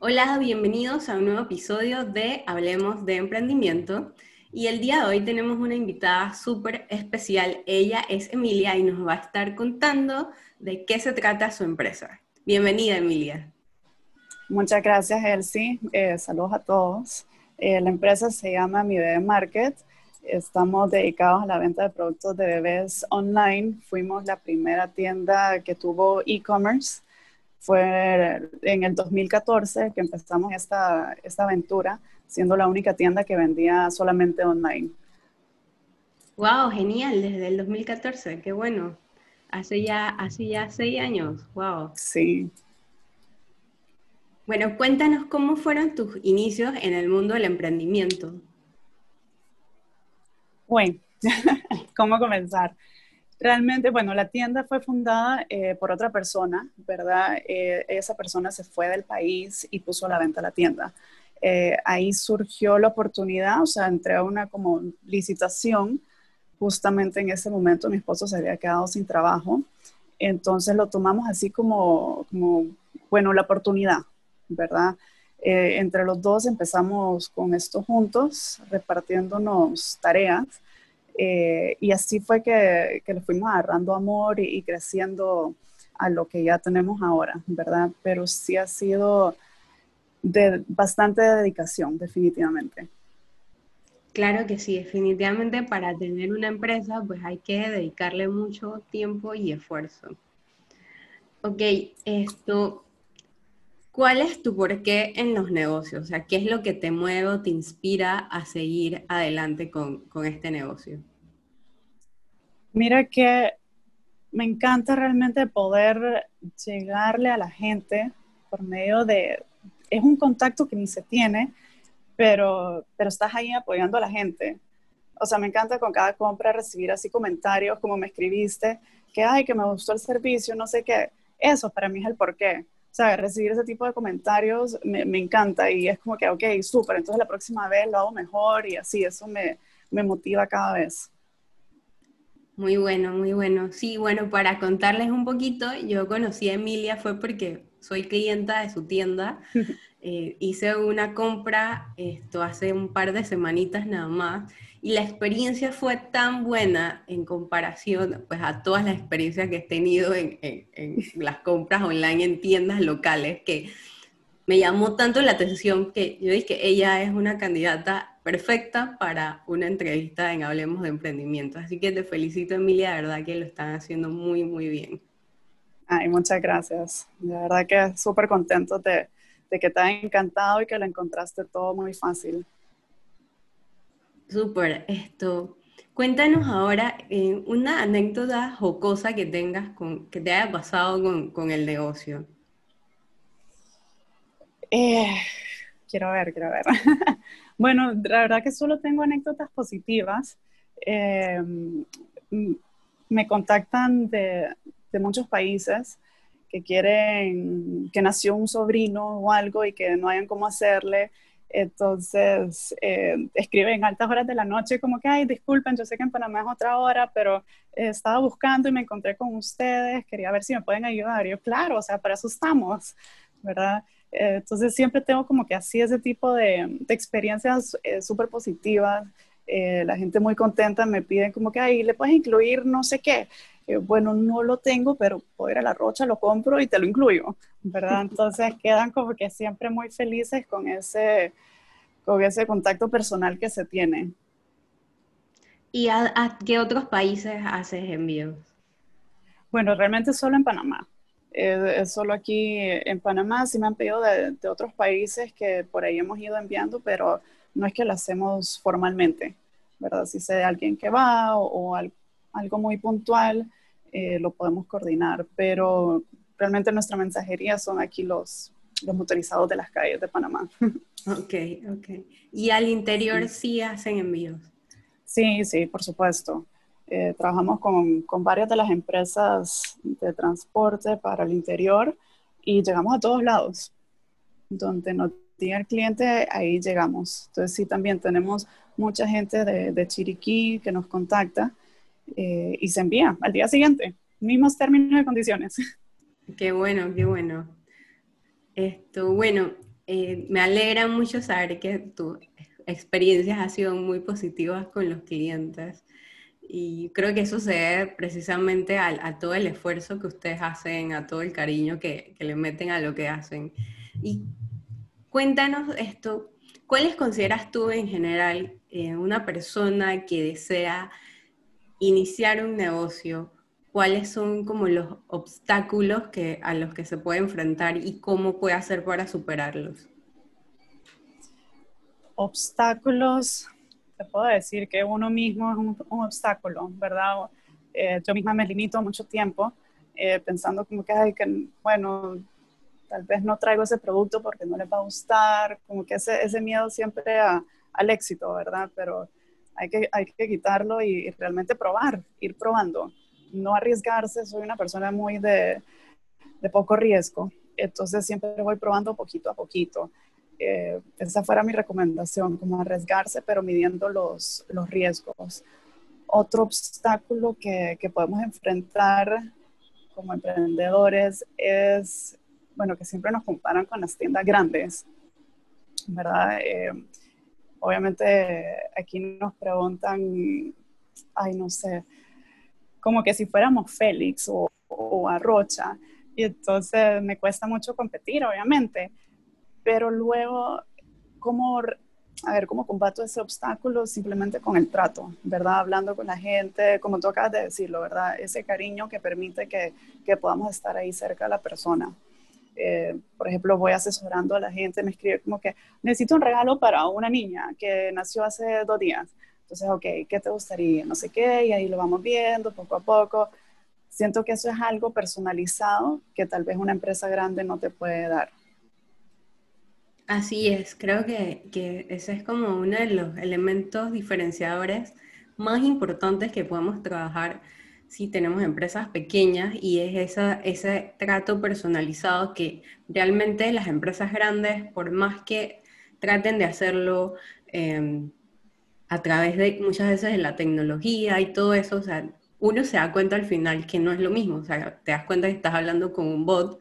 Hola, bienvenidos a un nuevo episodio de Hablemos de Emprendimiento. Y el día de hoy tenemos una invitada súper especial. Ella es Emilia y nos va a estar contando de qué se trata su empresa. Bienvenida, Emilia. Muchas gracias, Elsie. Eh, saludos a todos. Eh, la empresa se llama Mi Bebé Market. Estamos dedicados a la venta de productos de bebés online. Fuimos la primera tienda que tuvo e-commerce fue en el 2014 que empezamos esta, esta aventura, siendo la única tienda que vendía solamente online. Wow, genial, desde el 2014, qué bueno. Hace ya, hace ya seis años, wow. Sí. Bueno, cuéntanos cómo fueron tus inicios en el mundo del emprendimiento. Bueno, ¿cómo comenzar? Realmente, bueno, la tienda fue fundada eh, por otra persona, ¿verdad? Eh, esa persona se fue del país y puso a la venta la tienda. Eh, ahí surgió la oportunidad, o sea, entré a una como licitación. Justamente en ese momento mi esposo se había quedado sin trabajo. Entonces lo tomamos así como, como bueno, la oportunidad, ¿verdad? entre los dos empezamos con esto juntos, repartiéndonos tareas eh, y así fue que, que, le fuimos agarrando amor y, creciendo a lo que ya tenemos ahora, ¿verdad? Pero sí ha sido de bastante dedicación, definitivamente. Claro que sí, definitivamente para tener una empresa pues hay que dedicarle mucho tiempo y esfuerzo. Ok, esto, ¿cuál es tu porqué en los negocios? O sea, ¿qué es lo que te mueve o te inspira a seguir adelante con, con este negocio? Mira que me encanta realmente poder llegarle a la gente por medio de, es un contacto que ni se tiene, pero, pero estás ahí apoyando a la gente. O sea, me encanta con cada compra recibir así comentarios como me escribiste, que ay, que me gustó el servicio, no sé qué. Eso para mí es el porqué. Sea, recibir ese tipo de comentarios me, me encanta y es como que, ok, súper, entonces la próxima vez lo hago mejor y así, eso me, me motiva cada vez. Muy bueno, muy bueno. Sí, bueno, para contarles un poquito, yo conocí a Emilia fue porque soy clienta de su tienda. Eh, hice una compra esto hace un par de semanitas nada más y la experiencia fue tan buena en comparación pues a todas las experiencias que he tenido en, las compras online en tiendas locales que me llamó tanto la atención que yo dije que ella es una candidata perfecta para una entrevista en Hablemos de Emprendimiento. Así que te felicito, Emilia, de verdad que lo están haciendo muy, muy bien. Ay, muchas gracias. De verdad que súper contento de, de, que te haya encantado y que lo encontraste todo muy fácil. Súper, esto. Cuéntanos ahora eh, una anécdota jocosa que tengas, con, que te haya pasado con, con el negocio. Eh, quiero ver, quiero ver. Bueno, la verdad que solo tengo anécdotas positivas. Eh, me contactan de, muchos países que quieren, que nació un sobrino o algo y que no hayan cómo hacerle. Entonces, eh, escriben altas horas de la noche como que, ay, disculpen, yo sé que en Panamá es otra hora, pero estaba buscando y me encontré con ustedes, quería ver si me pueden ayudar. Y yo, claro, o sea, para eso estamos, ¿verdad? Eh, entonces siempre tengo como que así ese tipo de, experiencias eh, súper positivas. Eh, la gente muy contenta me piden como que, ahí le puedes incluir no sé qué. bueno, no lo tengo, pero puedo ir a la rocha, lo compro y te lo incluyo, ¿verdad? Entonces quedan como que siempre muy felices con ese, con ese contacto personal que se tiene. ¿Y a qué otros países haces envíos? Bueno, realmente solo en Panamá es, solo aquí en Panamá. Sí me han pedido de, otros países que por ahí hemos ido enviando, pero no es que lo hacemos formalmente, ¿verdad? Si sé alguien que va o, algo muy puntual, eh, lo podemos coordinar, pero realmente nuestra mensajería son aquí los, los motorizados de las calles de Panamá. Ok, ok. ¿Y al interior sí hacen envíos? Sí, sí, por supuesto. Eh, trabajamos con, con, varias de las empresas de transporte para el interior y llegamos a todos lados. Donde no tiene el cliente, ahí llegamos. Entonces sí, también tenemos mucha gente de, de Chiriquí que nos contacta eh, y se envía al día siguiente, mismos términos y condiciones. Qué bueno, qué bueno. Esto, bueno, eh, me alegra mucho saber que tus experiencias han sido muy positivas con los clientes. Y creo que eso se debe precisamente a, todo el esfuerzo que ustedes hacen, a todo el cariño que, le meten a lo que hacen. Y cuéntanos esto, ¿cuáles consideras tú en general eh, una persona que desea iniciar un negocio? ¿Cuáles son como los obstáculos que, a los que se puede enfrentar y cómo puede hacer para superarlos? Obstáculos, te puedo decir que uno mismo es un, obstáculo, ¿verdad? Eh, yo misma me limito mucho tiempo eh, pensando como que, ay, que, bueno, tal vez no traigo ese producto porque no les va a gustar, como que ese, ese miedo siempre al éxito, ¿verdad? Pero hay que, hay que quitarlo y, realmente probar, ir probando, no arriesgarse, soy una persona muy de, de poco riesgo, entonces siempre voy probando poquito a poquito. Eh, esa fuera mi recomendación, como arriesgarse, pero midiendo los, los riesgos. Otro obstáculo que, que, podemos enfrentar como emprendedores es, bueno, que siempre nos comparan con las tiendas grandes, ¿verdad? Eh, obviamente aquí nos preguntan, ay, no sé, como que si fuéramos Félix o, o Arrocha, y entonces me cuesta mucho competir, obviamente pero luego, ¿cómo, a ver, cómo combato ese obstáculo? Simplemente con el trato, ¿verdad? Hablando con la gente, como tú acabas de decirlo, ¿verdad? Ese cariño que permite que, que podamos estar ahí cerca de la persona. Eh, por ejemplo, voy asesorando a la gente, me escribe como que necesito un regalo para una niña que nació hace dos días. Entonces, ok, ¿qué te gustaría? No sé qué, y ahí lo vamos viendo poco a poco. Siento que eso es algo personalizado que tal vez una empresa grande no te puede dar. Así es, creo que, ese es como uno de los elementos diferenciadores más importantes que podemos trabajar si tenemos empresas pequeñas y es esa, ese trato personalizado que realmente las empresas grandes, por más que traten de hacerlo em, a través de muchas veces de la tecnología y todo eso, o sea, uno se da cuenta al final que no es lo mismo, o sea, te das cuenta que estás hablando con un bot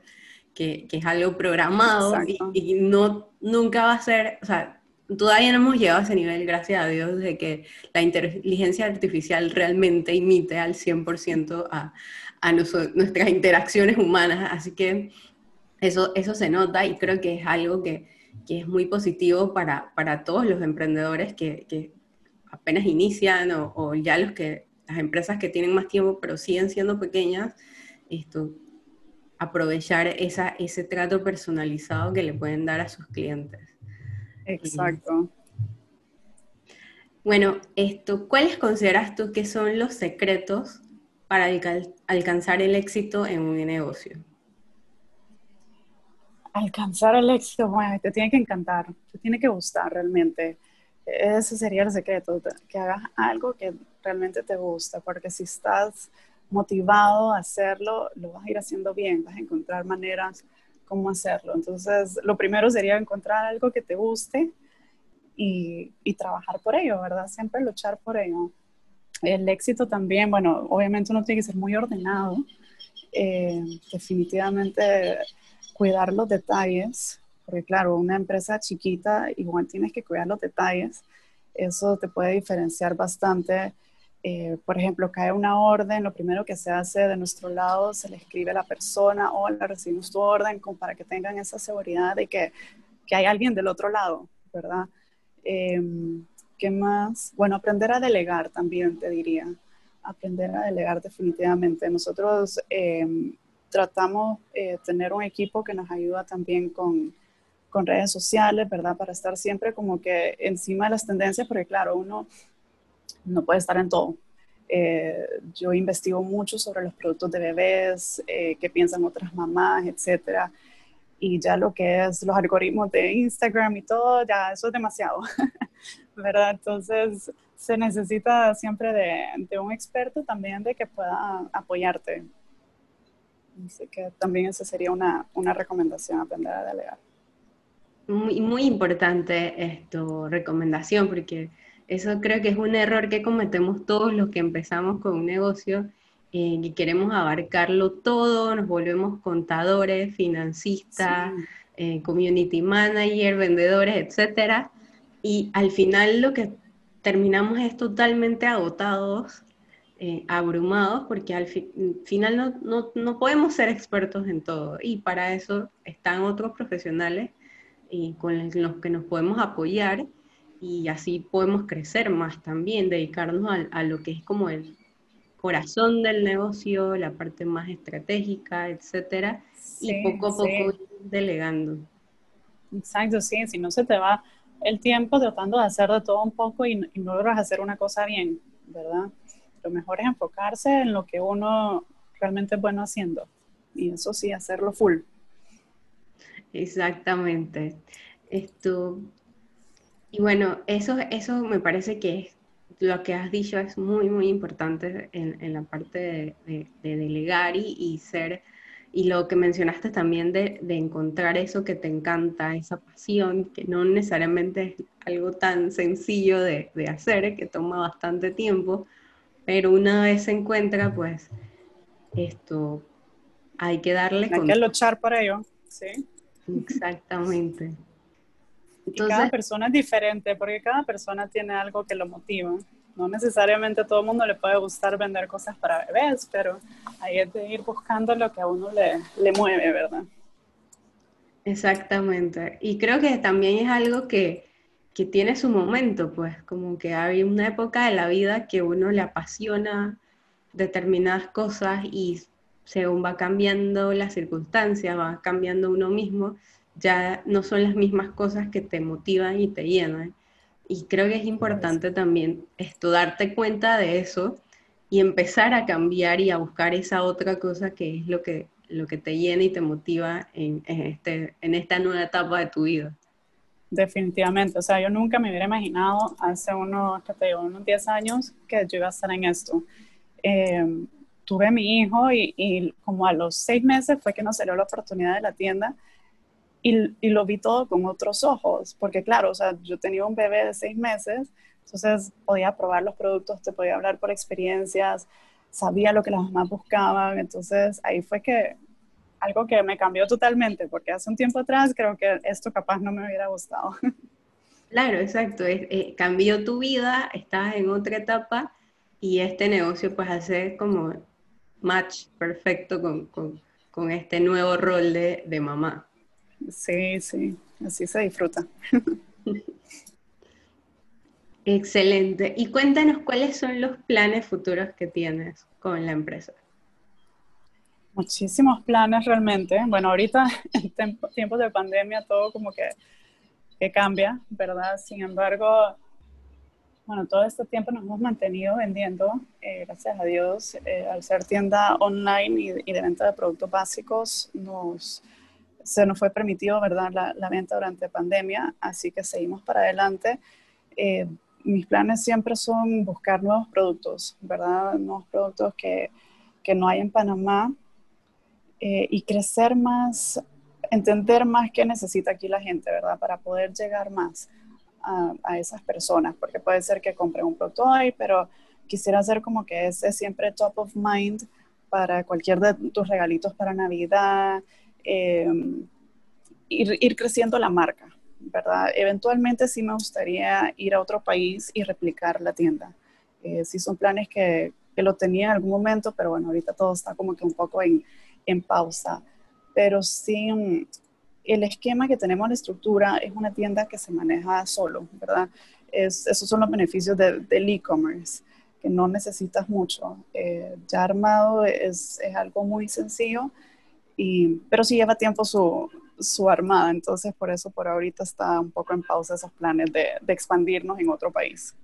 que, es algo programado y, no, nunca va a ser, o sea, todavía no hemos llegado a ese nivel, gracias a Dios, de que la inteligencia artificial realmente imite al 100% a, a nuestras interacciones humanas, así que eso, se nota y creo que es algo que, es muy positivo para, todos los emprendedores que, apenas inician o, o, ya los que, las empresas que tienen más tiempo pero siguen siendo pequeñas, esto, aprovechar esa, ese trato personalizado que le pueden dar a sus clientes. Exacto. Bueno, esto, ¿cuáles consideras tú que son los secretos para alcanzar el éxito en un negocio? Alcanzar el éxito, bueno, te tiene que encantar, te tiene que gustar realmente. Ese sería el secreto, que hagas algo que realmente te gusta, porque si estás motivado a hacerlo, lo vas a ir haciendo bien, vas a encontrar maneras cómo hacerlo. Entonces, lo primero sería encontrar algo que te guste y, trabajar por ello, ¿verdad? Siempre luchar por ello. El éxito también, bueno, obviamente uno tiene que ser muy ordenado, eh, definitivamente cuidar los detalles, porque claro, una empresa chiquita igual tienes que cuidar los detalles, eso te puede diferenciar bastante eh, por ejemplo, cae una orden, lo primero que se hace de nuestro lado, se le escribe a la persona, hola, recibimos tu orden, para que tengan esa seguridad de que, que hay alguien del otro lado, ¿verdad? Em, ¿Qué más? Bueno, aprender a delegar también, te diría. Aprender a delegar definitivamente. Nosotros eh, tratamos de eh, tener un equipo que nos ayuda también con, con redes sociales, ¿verdad? Para estar siempre como que encima de las tendencias, porque claro, uno no puede estar en todo. Eh, yo investigo mucho sobre los productos de bebés, eh, qué piensan otras mamás, etcétera. Y ya lo que es los algoritmos de Instagram y todo, ya eso es demasiado, ¿verdad? Entonces se necesita siempre de, un experto también de que pueda apoyarte. Así que también esa sería una, una recomendación, aprender a delegar. Muy, muy importante esto, recomendación, porque eso creo que es un error que cometemos todos los que empezamos con un negocio y eh, queremos abarcarlo todo, nos volvemos contadores, financistas, eh, community manager, vendedores, etcétera. Y al final lo que terminamos es totalmente agotados, eh, abrumados, porque al final no, no, no, podemos ser expertos en todo. Y para eso están otros profesionales y con los que nos podemos apoyar y así podemos crecer más también, dedicarnos a, a lo que es como el corazón del negocio, la parte más estratégica, etcétera, y poco a poco ir delegando. Exacto, sí, si no se te va el tiempo tratando de hacer de todo un poco y, no logras hacer una cosa bien, ¿verdad? Lo mejor es enfocarse en lo que uno realmente es bueno haciendo y eso sí, hacerlo full. Exactamente. Esto, y bueno, eso, eso me parece que es lo que has dicho es muy, muy importante en, la parte de, delegar y, ser, y lo que mencionaste también de, encontrar eso que te encanta, esa pasión, que no necesariamente es algo tan sencillo de, hacer, que toma bastante tiempo, pero una vez se encuentra, pues esto, hay que darle... Hay que luchar por ello, sí. Exactamente cada persona es diferente porque cada persona tiene algo que lo motiva. No necesariamente a todo el mundo le puede gustar vender cosas para bebés, pero ahí es de ir buscando lo que a uno le, le mueve, ¿verdad? Exactamente. Y creo que también es algo que, que tiene su momento, pues como que hay una época de la vida que uno le apasiona determinadas cosas y según va cambiando las circunstancias, va cambiando uno mismo, ya no son las mismas cosas que te motivan y te llenan. Y creo que es importante también esto, darte cuenta de eso y empezar a cambiar y a buscar esa otra cosa que es lo que, lo que te llena y te motiva en, este, en esta nueva etapa de tu vida. Definitivamente, o sea, yo nunca me hubiera imaginado hace unos, te unos 10 años que yo iba a estar en esto. Eh, tuve a mi hijo y, y, como a los seis meses fue que nos salió la oportunidad de la tienda y, lo vi todo con otros ojos, porque claro, o sea, yo tenía un bebé de seis meses, entonces podía probar los productos, te podía hablar por experiencias, sabía lo que las mamás buscaban, entonces ahí fue que algo que me cambió totalmente, porque hace un tiempo atrás creo que esto capaz no me hubiera gustado. Claro, exacto, eh, cambió tu vida, estás en otra etapa y este negocio pues hace como match perfecto con, con, con este nuevo rol de, de mamá. Sí, sí, así se disfruta. Excelente. Y cuéntanos cuáles son los planes futuros que tienes con la empresa. Muchísimos planes realmente. Bueno, ahorita en tiempos de pandemia todo como que, cambia, ¿verdad? Sin embargo, bueno, todo este tiempo nos hemos mantenido vendiendo, eh, gracias a Dios, eh, al ser tienda online y, y, de venta de productos básicos, nos, se nos fue permitido, ¿verdad?, la, venta durante pandemia, así que seguimos para adelante. Eh, mis planes siempre son buscar nuevos productos, ¿verdad? Nuevos productos que, que no hay en Panamá eh, y crecer más, entender más qué necesita aquí la gente, ¿verdad? Para poder llegar más a, a esas personas, porque puede ser que compren un producto hoy, pero quisiera hacer como que ese siempre top of mind para cualquier de tus regalitos para Navidad, eh, ir, creciendo la marca, ¿verdad? Eventualmente sí me gustaría ir a otro país y replicar la tienda. Eh, sí son planes que, que, lo tenía en algún momento, pero bueno, ahorita todo está como que un poco en, en pausa. Pero sí, mm, el esquema que tenemos, la estructura, es una tienda que se maneja solo, ¿verdad? Es, esos son los beneficios del e-commerce, que no necesitas mucho. Eh, ya armado es, es algo muy sencillo pero sí lleva tiempo su, su, armada, entonces por eso por ahorita está un poco en pausa esos planes de, de expandirnos en otro país.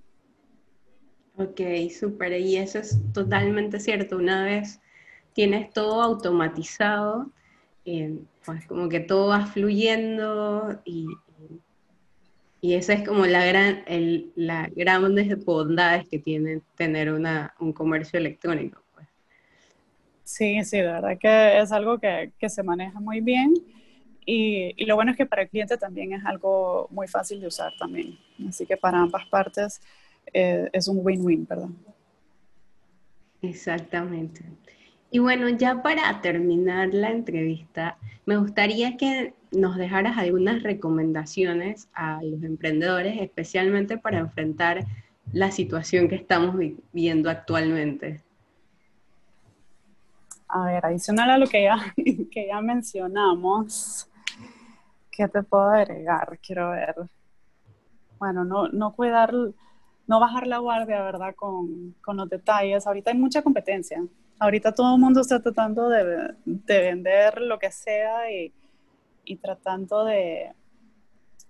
Ok, súper, y eso es totalmente cierto. Una vez tienes todo automatizado, eh, pues como que todo va fluyendo y, y esa es como la gran, el, la grandes bondades que tiene tener una, un comercio electrónico. Sí, sí, de verdad que es algo que, que se maneja muy bien y, y, lo bueno es que para el cliente también es algo muy fácil de usar también. Así que para ambas partes eh, es un win-win, ¿verdad? Exactamente. Y bueno, ya para terminar la entrevista, me gustaría que nos dejaras algunas recomendaciones a los emprendedores, especialmente para enfrentar la situación que estamos viviendo actualmente. A ver, adicional a lo que ya, que ya mencionamos, ¿qué te puedo agregar? Quiero ver. Bueno, no, no cuidar, no bajar la guardia, ¿verdad? Con, con los detalles. Ahorita hay mucha competencia. Ahorita todo el mundo está tratando de, de vender lo que sea y, y tratando de,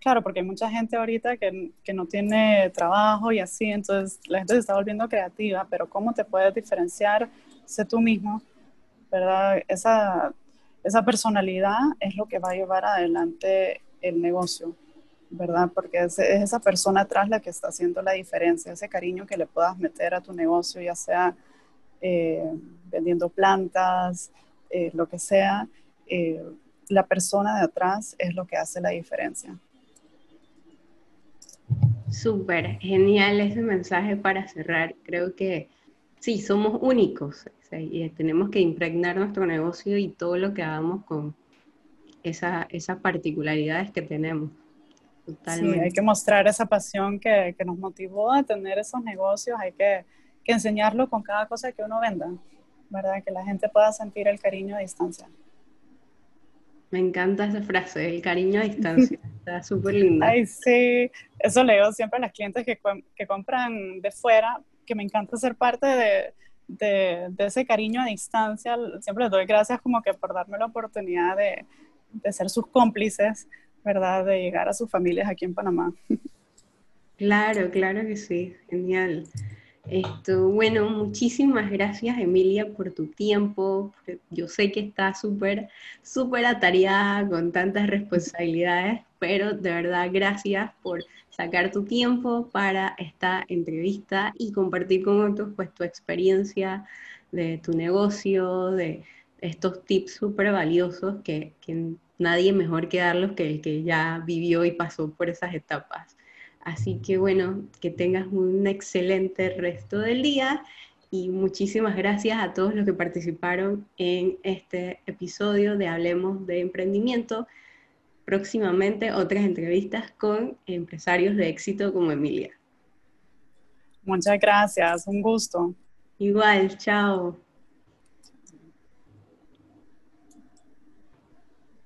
claro, porque hay mucha gente ahorita que, que, no tiene trabajo y así, entonces la gente se está volviendo creativa, pero ¿cómo te puedes diferenciar? Sé tú mismo, ¿verdad? Esa, esa personalidad es lo que va a llevar adelante el negocio, ¿verdad? Porque es, esa persona atrás la que está haciendo la diferencia, ese cariño que le puedas meter a tu negocio, ya sea eh, vendiendo plantas, eh, lo que sea. Eh, la persona de atrás es lo que hace la diferencia. Súper, genial ese mensaje para cerrar. Creo que sí, somos únicos y tenemos que impregnar nuestro negocio y todo lo que hagamos con esa, esas particularidades que tenemos. Sí, hay que mostrar esa pasión que, que, nos motivó a tener esos negocios, hay que, que enseñarlo con cada cosa que uno venda, ¿verdad? Que la gente pueda sentir el cariño a distancia. Me encanta esa frase, el cariño a distancia. Está súper linda. Ay, sí. Eso le digo siempre a las clientes que, que compran de fuera, que me encanta ser parte de, de, ese cariño a distancia. Siempre les doy gracias como que por darme la oportunidad de, de ser sus cómplices, ¿verdad? De llegar a sus familias aquí en Panamá. Claro, claro que sí. Genial. Esto, bueno, muchísimas gracias Emilia por tu tiempo. Yo sé que estás súper, súper atareada con tantas responsabilidades, pero de verdad gracias por sacar tu tiempo para esta entrevista y compartir con otros pues tu experiencia de tu negocio, de estos tips súper valiosos que, que nadie mejor que darlos que el que ya vivió y pasó por esas etapas. Así que bueno, que tengas un excelente resto del día y muchísimas gracias a todos los que participaron en este episodio de Hablemos de Emprendimiento. Próximamente otras entrevistas con empresarios de éxito como Emilia. Muchas gracias, un gusto. Igual, chao.